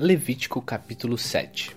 Levítico capítulo 7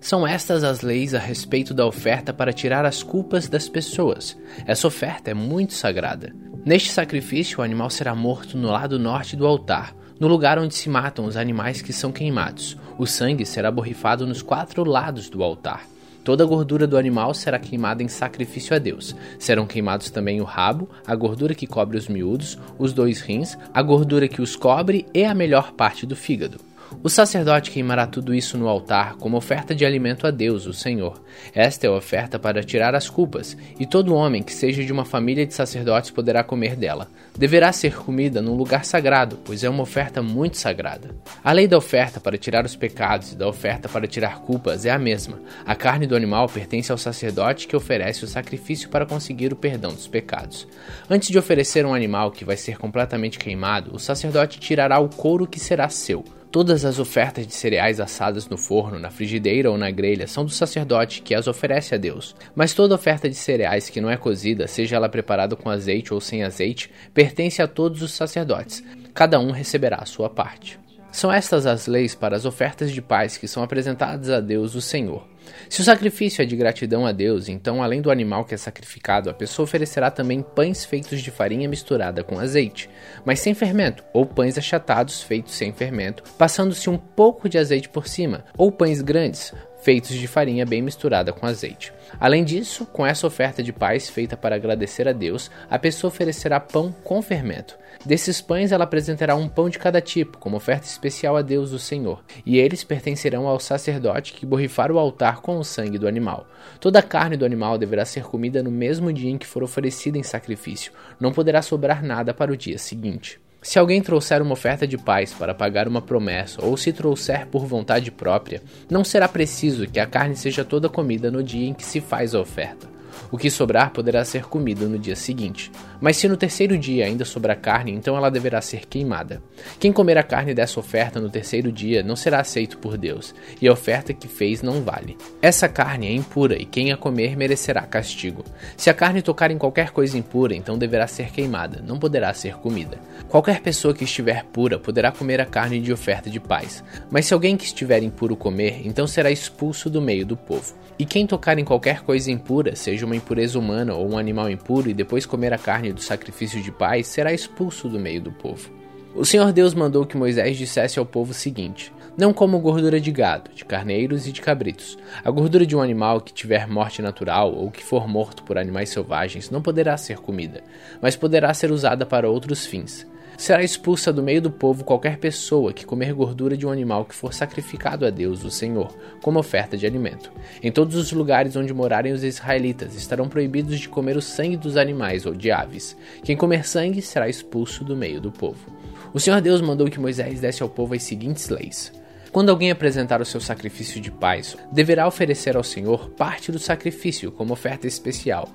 São estas as leis a respeito da oferta para tirar as culpas das pessoas. Essa oferta é muito sagrada. Neste sacrifício, o animal será morto no lado norte do altar, no lugar onde se matam os animais que são queimados. O sangue será borrifado nos quatro lados do altar. Toda a gordura do animal será queimada em sacrifício a Deus. Serão queimados também o rabo, a gordura que cobre os miúdos, os dois rins, a gordura que os cobre e a melhor parte do fígado. O sacerdote queimará tudo isso no altar como oferta de alimento a Deus, o Senhor. Esta é a oferta para tirar as culpas, e todo homem que seja de uma família de sacerdotes poderá comer dela. Deverá ser comida num lugar sagrado, pois é uma oferta muito sagrada. A lei da oferta para tirar os pecados e da oferta para tirar culpas é a mesma. A carne do animal pertence ao sacerdote que oferece o sacrifício para conseguir o perdão dos pecados. Antes de oferecer um animal que vai ser completamente queimado, o sacerdote tirará o couro que será seu. Todas as ofertas de cereais assadas no forno, na frigideira ou na grelha são do sacerdote que as oferece a Deus. Mas toda oferta de cereais que não é cozida, seja ela preparada com azeite ou sem azeite, pertence a todos os sacerdotes. Cada um receberá a sua parte. São estas as leis para as ofertas de paz que são apresentadas a Deus, o Senhor. Se o sacrifício é de gratidão a Deus, então, além do animal que é sacrificado, a pessoa oferecerá também pães feitos de farinha misturada com azeite, mas sem fermento, ou pães achatados feitos sem fermento, passando-se um pouco de azeite por cima, ou pães grandes, feitos de farinha bem misturada com azeite. Além disso, com essa oferta de paz feita para agradecer a Deus, a pessoa oferecerá pão com fermento. Desses pães ela apresentará um pão de cada tipo, como oferta especial a Deus o Senhor, e eles pertencerão ao sacerdote que borrifar o altar com o sangue do animal. Toda a carne do animal deverá ser comida no mesmo dia em que for oferecida em sacrifício, não poderá sobrar nada para o dia seguinte. Se alguém trouxer uma oferta de paz para pagar uma promessa, ou se trouxer por vontade própria, não será preciso que a carne seja toda comida no dia em que se faz a oferta. O que sobrar poderá ser comido no dia seguinte. Mas se no terceiro dia ainda sobrar carne, então ela deverá ser queimada. Quem comer a carne dessa oferta no terceiro dia não será aceito por Deus, e a oferta que fez não vale. Essa carne é impura, e quem a comer merecerá castigo. Se a carne tocar em qualquer coisa impura, então deverá ser queimada, não poderá ser comida. Qualquer pessoa que estiver pura poderá comer a carne de oferta de paz. Mas se alguém que estiver impuro comer, então será expulso do meio do povo. E quem tocar em qualquer coisa impura, seja uma impureza humana ou um animal impuro, e depois comer a carne do sacrifício de paz, será expulso do meio do povo. O Senhor Deus mandou que Moisés dissesse ao povo o seguinte: Não comam gordura de gado, de carneiros e de cabritos. A gordura de um animal que tiver morte natural ou que for morto por animais selvagens não poderá ser comida, mas poderá ser usada para outros fins. Será expulsa do meio do povo qualquer pessoa que comer gordura de um animal que for sacrificado a Deus, o Senhor, como oferta de alimento. Em todos os lugares onde morarem os israelitas estarão proibidos de comer o sangue dos animais ou de aves. Quem comer sangue será expulso do meio do povo. O Senhor Deus mandou que Moisés desse ao povo as seguintes leis. Quando alguém apresentar o seu sacrifício de paz, deverá oferecer ao Senhor parte do sacrifício como oferta especial.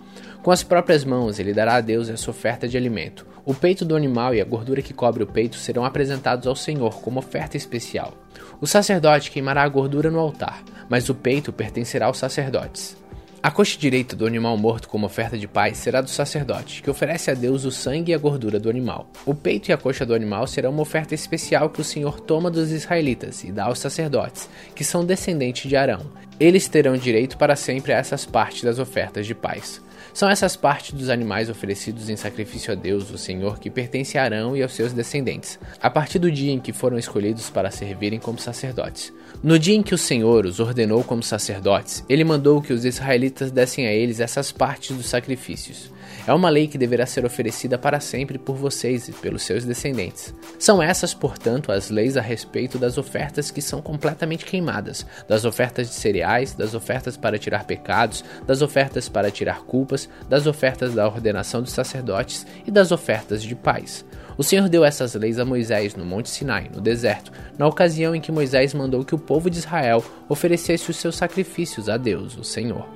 Com as próprias mãos, ele dará a Deus essa oferta de alimento. O peito do animal e a gordura que cobre o peito serão apresentados ao Senhor como oferta especial. O sacerdote queimará a gordura no altar, mas o peito pertencerá aos sacerdotes. A coxa direita do animal morto como oferta de paz será do sacerdote, que oferece a Deus o sangue e a gordura do animal. O peito e a coxa do animal serão uma oferta especial que o Senhor toma dos israelitas e dá aos sacerdotes, que são descendentes de Arão. Eles terão direito para sempre a essas partes das ofertas de paz. São essas partes dos animais oferecidos em sacrifício a Deus, o Senhor, que pertence a Arão e aos seus descendentes, a partir do dia em que foram escolhidos para servirem como sacerdotes. No dia em que o Senhor os ordenou como sacerdotes, ele mandou que os israelitas dessem a eles essas partes dos sacrifícios. É uma lei que deverá ser oferecida para sempre por vocês e pelos seus descendentes. São essas, portanto, as leis a respeito das ofertas que são completamente queimadas, das ofertas de cereais, das ofertas para tirar pecados, das ofertas para tirar culpas, das ofertas da ordenação dos sacerdotes e das ofertas de paz. O Senhor deu essas leis a Moisés no Monte Sinai, no deserto, na ocasião em que Moisés mandou que o povo de Israel oferecesse os seus sacrifícios a Deus, o Senhor.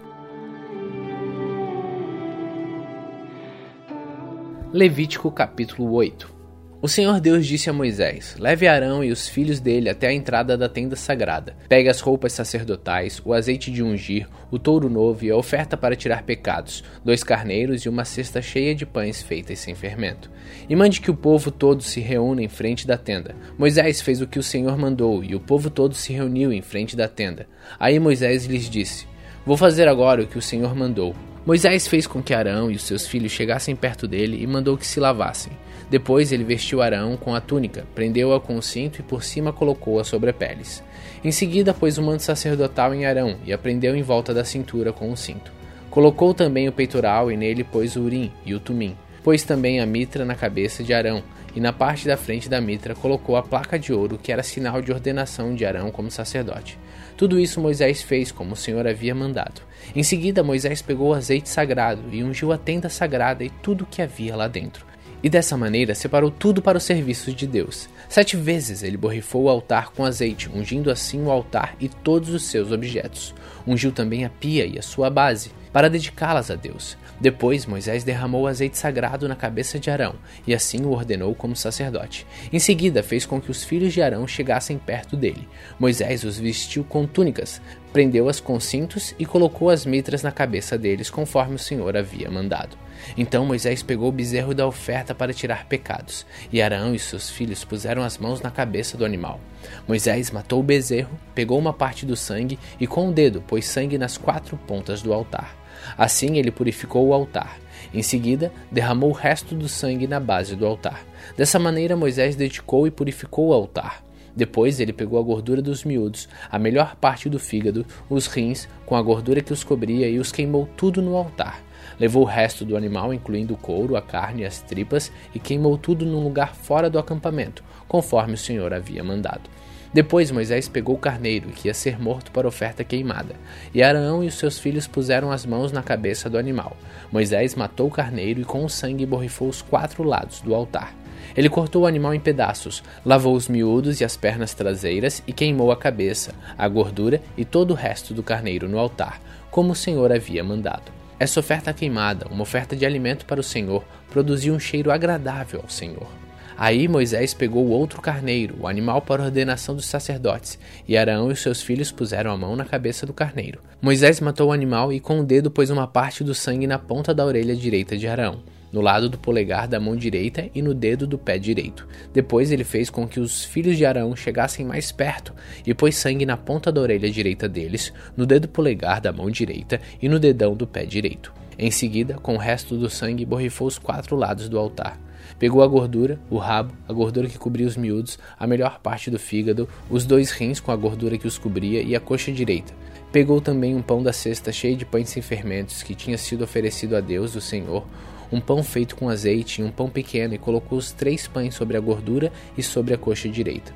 Levítico capítulo 8 O Senhor Deus disse a Moisés: Leve Arão e os filhos dele até a entrada da tenda sagrada. Pegue as roupas sacerdotais, o azeite de ungir, o touro novo e a oferta para tirar pecados, dois carneiros e uma cesta cheia de pães feitas sem fermento. E mande que o povo todo se reúna em frente da tenda. Moisés fez o que o Senhor mandou, e o povo todo se reuniu em frente da tenda. Aí Moisés lhes disse: Vou fazer agora o que o Senhor mandou. Moisés fez com que Arão e os seus filhos chegassem perto dele e mandou que se lavassem. Depois ele vestiu Arão com a túnica, prendeu-a com o cinto e por cima colocou-a sobre a peles. Em seguida pôs o manto sacerdotal em Arão e a prendeu em volta da cintura com o cinto. Colocou também o peitoral e nele pôs o urim e o tumim. Pôs também a mitra na cabeça de Arão e na parte da frente da mitra colocou a placa de ouro que era sinal de ordenação de Arão como sacerdote. Tudo isso Moisés fez como o Senhor havia mandado. Em seguida, Moisés pegou o azeite sagrado e ungiu a tenda sagrada e tudo o que havia lá dentro. E dessa maneira separou tudo para o serviço de Deus. Sete vezes ele borrifou o altar com azeite, ungindo assim o altar e todos os seus objetos. Ungiu também a pia e a sua base, para dedicá-las a Deus. Depois Moisés derramou o azeite sagrado na cabeça de Arão, e assim o ordenou como sacerdote. Em seguida fez com que os filhos de Arão chegassem perto dele. Moisés os vestiu com túnicas, prendeu-as com cintos e colocou as mitras na cabeça deles, conforme o Senhor havia mandado. Então Moisés pegou o bezerro da oferta para tirar pecados, e Arão e seus filhos puseram as mãos na cabeça do animal. Moisés matou o bezerro, pegou uma parte do sangue e com o dedo pôs sangue nas quatro pontas do altar. Assim ele purificou o altar. Em seguida, derramou o resto do sangue na base do altar. Dessa maneira, Moisés dedicou e purificou o altar. Depois ele pegou a gordura dos miúdos, a melhor parte do fígado, os rins, com a gordura que os cobria, e os queimou tudo no altar. Levou o resto do animal, incluindo o couro, a carne e as tripas, e queimou tudo num lugar fora do acampamento, conforme o Senhor havia mandado. Depois Moisés pegou o carneiro, que ia ser morto para oferta queimada, e Arão e os seus filhos puseram as mãos na cabeça do animal. Moisés matou o carneiro e com o sangue borrifou os quatro lados do altar. Ele cortou o animal em pedaços, lavou os miúdos e as pernas traseiras e queimou a cabeça, a gordura e todo o resto do carneiro no altar, como o Senhor havia mandado. Essa oferta queimada, uma oferta de alimento para o Senhor, produzia um cheiro agradável ao Senhor. Aí Moisés pegou outro carneiro, o animal para ordenação dos sacerdotes, e Arão e seus filhos puseram a mão na cabeça do carneiro. Moisés matou o animal e com o dedo pôs uma parte do sangue na ponta da orelha direita de Arão, no lado do polegar da mão direita e no dedo do pé direito. Depois ele fez com que os filhos de Arão chegassem mais perto e pôs sangue na ponta da orelha direita deles, no dedo polegar da mão direita e no dedão do pé direito. Em seguida, com o resto do sangue, borrifou os quatro lados do altar. Pegou a gordura, o rabo, a gordura que cobria os miúdos, a melhor parte do fígado, os dois rins com a gordura que os cobria e a coxa direita. Pegou também um pão da cesta cheio de pães sem fermentos que tinha sido oferecido a Deus, o Senhor, um pão feito com azeite e um pão pequeno, e colocou os três pães sobre a gordura e sobre a coxa direita.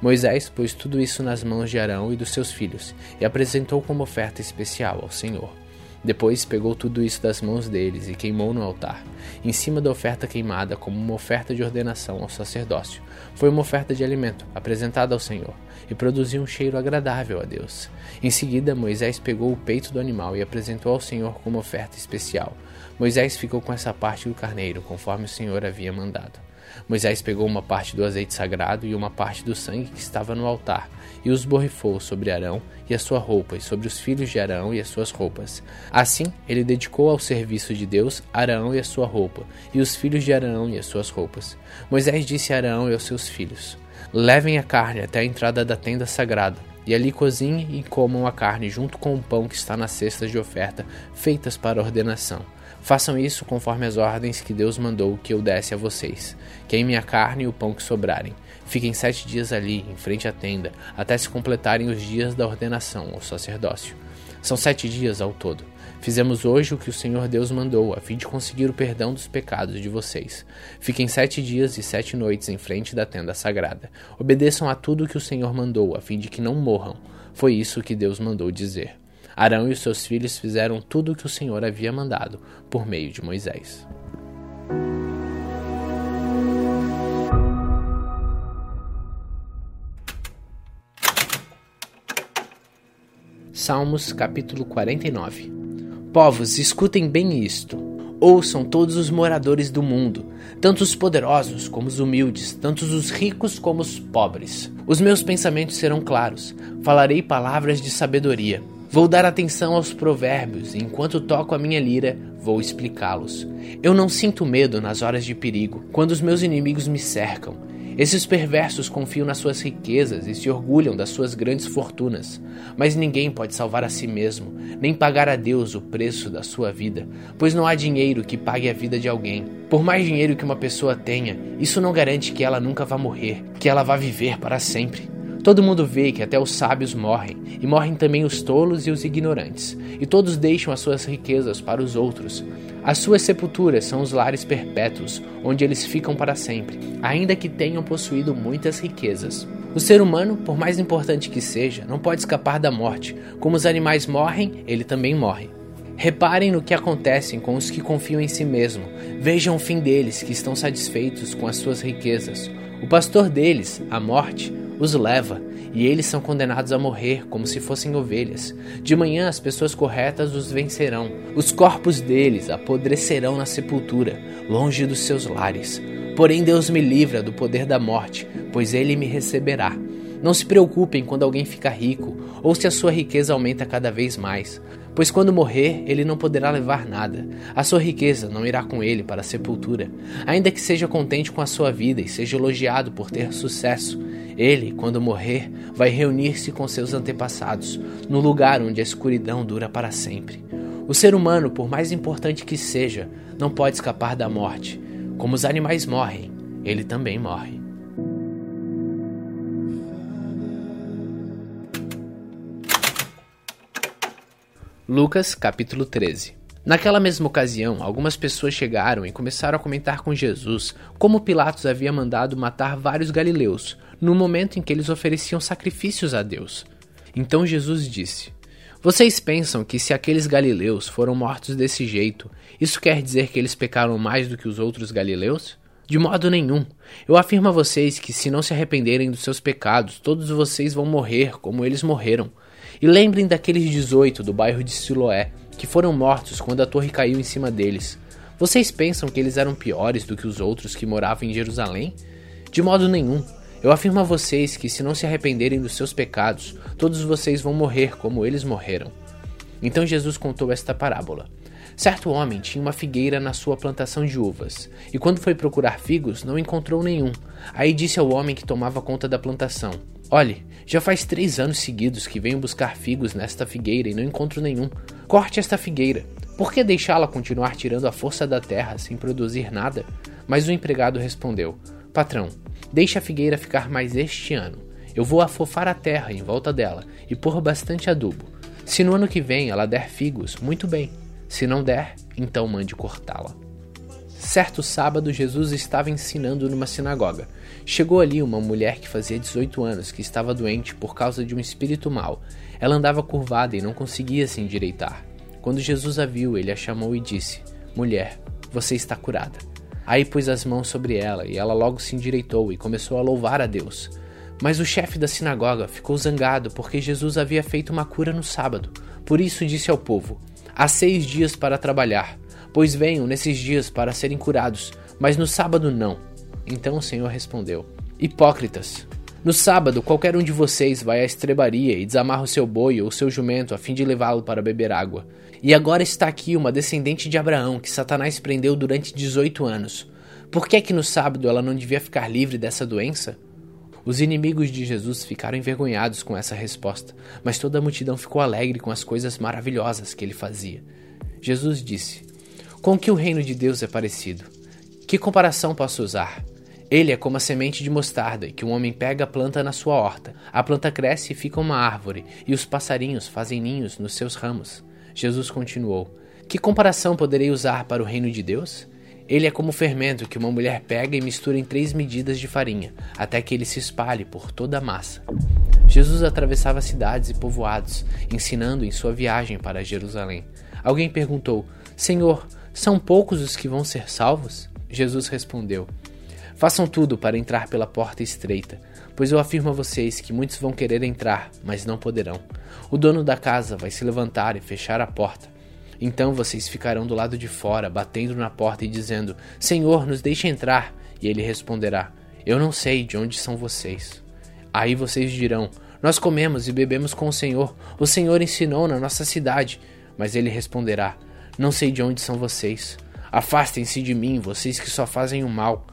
Moisés pôs tudo isso nas mãos de Arão e dos seus filhos, e apresentou como oferta especial ao Senhor. Depois pegou tudo isso das mãos deles e queimou no altar, em cima da oferta queimada, como uma oferta de ordenação ao sacerdócio. Foi uma oferta de alimento apresentada ao Senhor e produziu um cheiro agradável a Deus. Em seguida, Moisés pegou o peito do animal e apresentou ao Senhor como oferta especial. Moisés ficou com essa parte do carneiro, conforme o Senhor havia mandado. Moisés pegou uma parte do azeite sagrado e uma parte do sangue que estava no altar, e os borrifou sobre Arão e a sua roupa, e sobre os filhos de Arão e as suas roupas. Assim, ele dedicou ao serviço de Deus Arão e a sua roupa, e os filhos de Arão e as suas roupas. Moisés disse a Arão e aos seus filhos: Levem a carne até a entrada da tenda sagrada, e ali cozinhem e comam a carne junto com o pão que está nas cestas de oferta, feitas para ordenação. Façam isso conforme as ordens que Deus mandou que eu desse a vocês. Queimem a carne e o pão que sobrarem. Fiquem sete dias ali, em frente à tenda, até se completarem os dias da ordenação ao sacerdócio. São sete dias ao todo. Fizemos hoje o que o Senhor Deus mandou, a fim de conseguir o perdão dos pecados de vocês. Fiquem sete dias e sete noites em frente da tenda sagrada. Obedeçam a tudo o que o Senhor mandou, a fim de que não morram. Foi isso que Deus mandou dizer. Arão e os seus filhos fizeram tudo o que o Senhor havia mandado por meio de Moisés. Salmos capítulo 49 Povos, escutem bem isto. Ouçam todos os moradores do mundo, tanto os poderosos como os humildes, tanto os ricos como os pobres. Os meus pensamentos serão claros, falarei palavras de sabedoria. Vou dar atenção aos provérbios e enquanto toco a minha lira, vou explicá-los. Eu não sinto medo nas horas de perigo, quando os meus inimigos me cercam. Esses perversos confiam nas suas riquezas e se orgulham das suas grandes fortunas. Mas ninguém pode salvar a si mesmo, nem pagar a Deus o preço da sua vida, pois não há dinheiro que pague a vida de alguém. Por mais dinheiro que uma pessoa tenha, isso não garante que ela nunca vá morrer, que ela vá viver para sempre. Todo mundo vê que até os sábios morrem, e morrem também os tolos e os ignorantes, e todos deixam as suas riquezas para os outros. As suas sepulturas são os lares perpétuos, onde eles ficam para sempre, ainda que tenham possuído muitas riquezas. O ser humano, por mais importante que seja, não pode escapar da morte. Como os animais morrem, ele também morre. Reparem no que acontece com os que confiam em si mesmo. Vejam o fim deles, que estão satisfeitos com as suas riquezas. O pastor deles, a morte, os leva, e eles são condenados a morrer como se fossem ovelhas. De manhã as pessoas corretas os vencerão. Os corpos deles apodrecerão na sepultura, longe dos seus lares. Porém Deus me livra do poder da morte, pois ele me receberá. Não se preocupem quando alguém fica rico, ou se a sua riqueza aumenta cada vez mais, pois quando morrer, ele não poderá levar nada. A sua riqueza não irá com ele para a sepultura. Ainda que seja contente com a sua vida e seja elogiado por ter sucesso, ele, quando morrer, vai reunir-se com seus antepassados, no lugar onde a escuridão dura para sempre. O ser humano, por mais importante que seja, não pode escapar da morte. Como os animais morrem, ele também morre. Lucas capítulo 13 Naquela mesma ocasião, algumas pessoas chegaram e começaram a comentar com Jesus como Pilatos havia mandado matar vários galileus, no momento em que eles ofereciam sacrifícios a Deus. Então Jesus disse: Vocês pensam que se aqueles galileus foram mortos desse jeito, isso quer dizer que eles pecaram mais do que os outros galileus? De modo nenhum. Eu afirmo a vocês que se não se arrependerem dos seus pecados, todos vocês vão morrer como eles morreram. E lembrem daqueles 18 do bairro de Siloé, que foram mortos quando a torre caiu em cima deles. Vocês pensam que eles eram piores do que os outros que moravam em Jerusalém? De modo nenhum. Eu afirmo a vocês que, se não se arrependerem dos seus pecados, todos vocês vão morrer como eles morreram. Então Jesus contou esta parábola. Certo homem tinha uma figueira na sua plantação de uvas, e quando foi procurar figos, não encontrou nenhum. Aí disse ao homem que tomava conta da plantação: Olhe, já faz três anos seguidos que venho buscar figos nesta figueira e não encontro nenhum. Corte esta figueira. Por que deixá-la continuar tirando a força da terra sem produzir nada? Mas o empregado respondeu: Patrão, Deixe a figueira ficar mais este ano. Eu vou afofar a terra em volta dela e pôr bastante adubo. Se no ano que vem ela der figos, muito bem. Se não der, então mande cortá-la. Certo sábado, Jesus estava ensinando numa sinagoga. Chegou ali uma mulher que fazia 18 anos, que estava doente por causa de um espírito mau. Ela andava curvada e não conseguia se endireitar. Quando Jesus a viu, ele a chamou e disse: Mulher, você está curada. Aí pôs as mãos sobre ela, e ela logo se endireitou e começou a louvar a Deus. Mas o chefe da sinagoga ficou zangado porque Jesus havia feito uma cura no sábado. Por isso disse ao povo: Há seis dias para trabalhar, pois venham nesses dias para serem curados, mas no sábado não. Então o Senhor respondeu: Hipócritas! No sábado, qualquer um de vocês vai à estrebaria e desamarra o seu boi ou seu jumento a fim de levá-lo para beber água. E agora está aqui uma descendente de Abraão que Satanás prendeu durante 18 anos. Por que é que no sábado ela não devia ficar livre dessa doença? Os inimigos de Jesus ficaram envergonhados com essa resposta, mas toda a multidão ficou alegre com as coisas maravilhosas que ele fazia. Jesus disse: Com que o reino de Deus é parecido? Que comparação posso usar? Ele é como a semente de mostarda que um homem pega a planta na sua horta. A planta cresce e fica uma árvore, e os passarinhos fazem ninhos nos seus ramos. Jesus continuou: Que comparação poderei usar para o reino de Deus? Ele é como o fermento que uma mulher pega e mistura em três medidas de farinha, até que ele se espalhe por toda a massa. Jesus atravessava cidades e povoados, ensinando em sua viagem para Jerusalém. Alguém perguntou: Senhor, são poucos os que vão ser salvos? Jesus respondeu: Façam tudo para entrar pela porta estreita, pois eu afirmo a vocês que muitos vão querer entrar, mas não poderão. O dono da casa vai se levantar e fechar a porta. Então vocês ficarão do lado de fora, batendo na porta e dizendo: Senhor, nos deixe entrar. E ele responderá: Eu não sei de onde são vocês. Aí vocês dirão: Nós comemos e bebemos com o Senhor. O Senhor ensinou na nossa cidade. Mas ele responderá: Não sei de onde são vocês. Afastem-se de mim, vocês que só fazem o mal.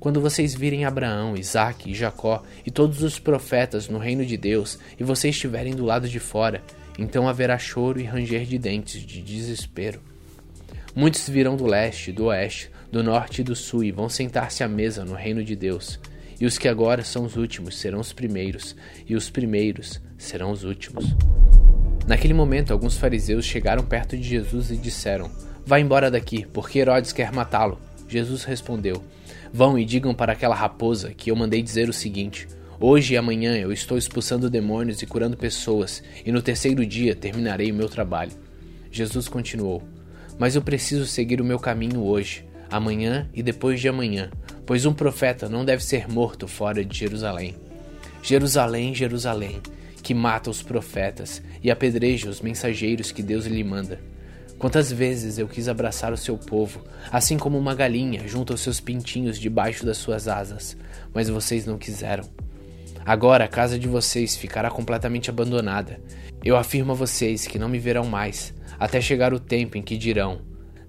Quando vocês virem Abraão, Isaque e Jacó e todos os profetas no reino de Deus, e vocês estiverem do lado de fora, então haverá choro e ranger de dentes de desespero. Muitos virão do leste, do oeste, do norte e do sul e vão sentar-se à mesa no reino de Deus. E os que agora são os últimos serão os primeiros, e os primeiros serão os últimos. Naquele momento, alguns fariseus chegaram perto de Jesus e disseram: Vá embora daqui, porque Herodes quer matá-lo. Jesus respondeu: Vão e digam para aquela raposa que eu mandei dizer o seguinte: Hoje e amanhã eu estou expulsando demônios e curando pessoas, e no terceiro dia terminarei o meu trabalho. Jesus continuou: Mas eu preciso seguir o meu caminho hoje, amanhã e depois de amanhã, pois um profeta não deve ser morto fora de Jerusalém. Jerusalém, Jerusalém, que mata os profetas e apedreja os mensageiros que Deus lhe manda. Quantas vezes eu quis abraçar o seu povo, assim como uma galinha junto aos seus pintinhos debaixo das suas asas, mas vocês não quiseram. Agora a casa de vocês ficará completamente abandonada. Eu afirmo a vocês que não me verão mais, até chegar o tempo em que dirão: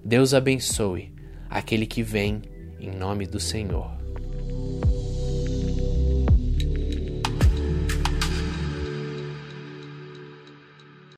Deus abençoe aquele que vem em nome do Senhor.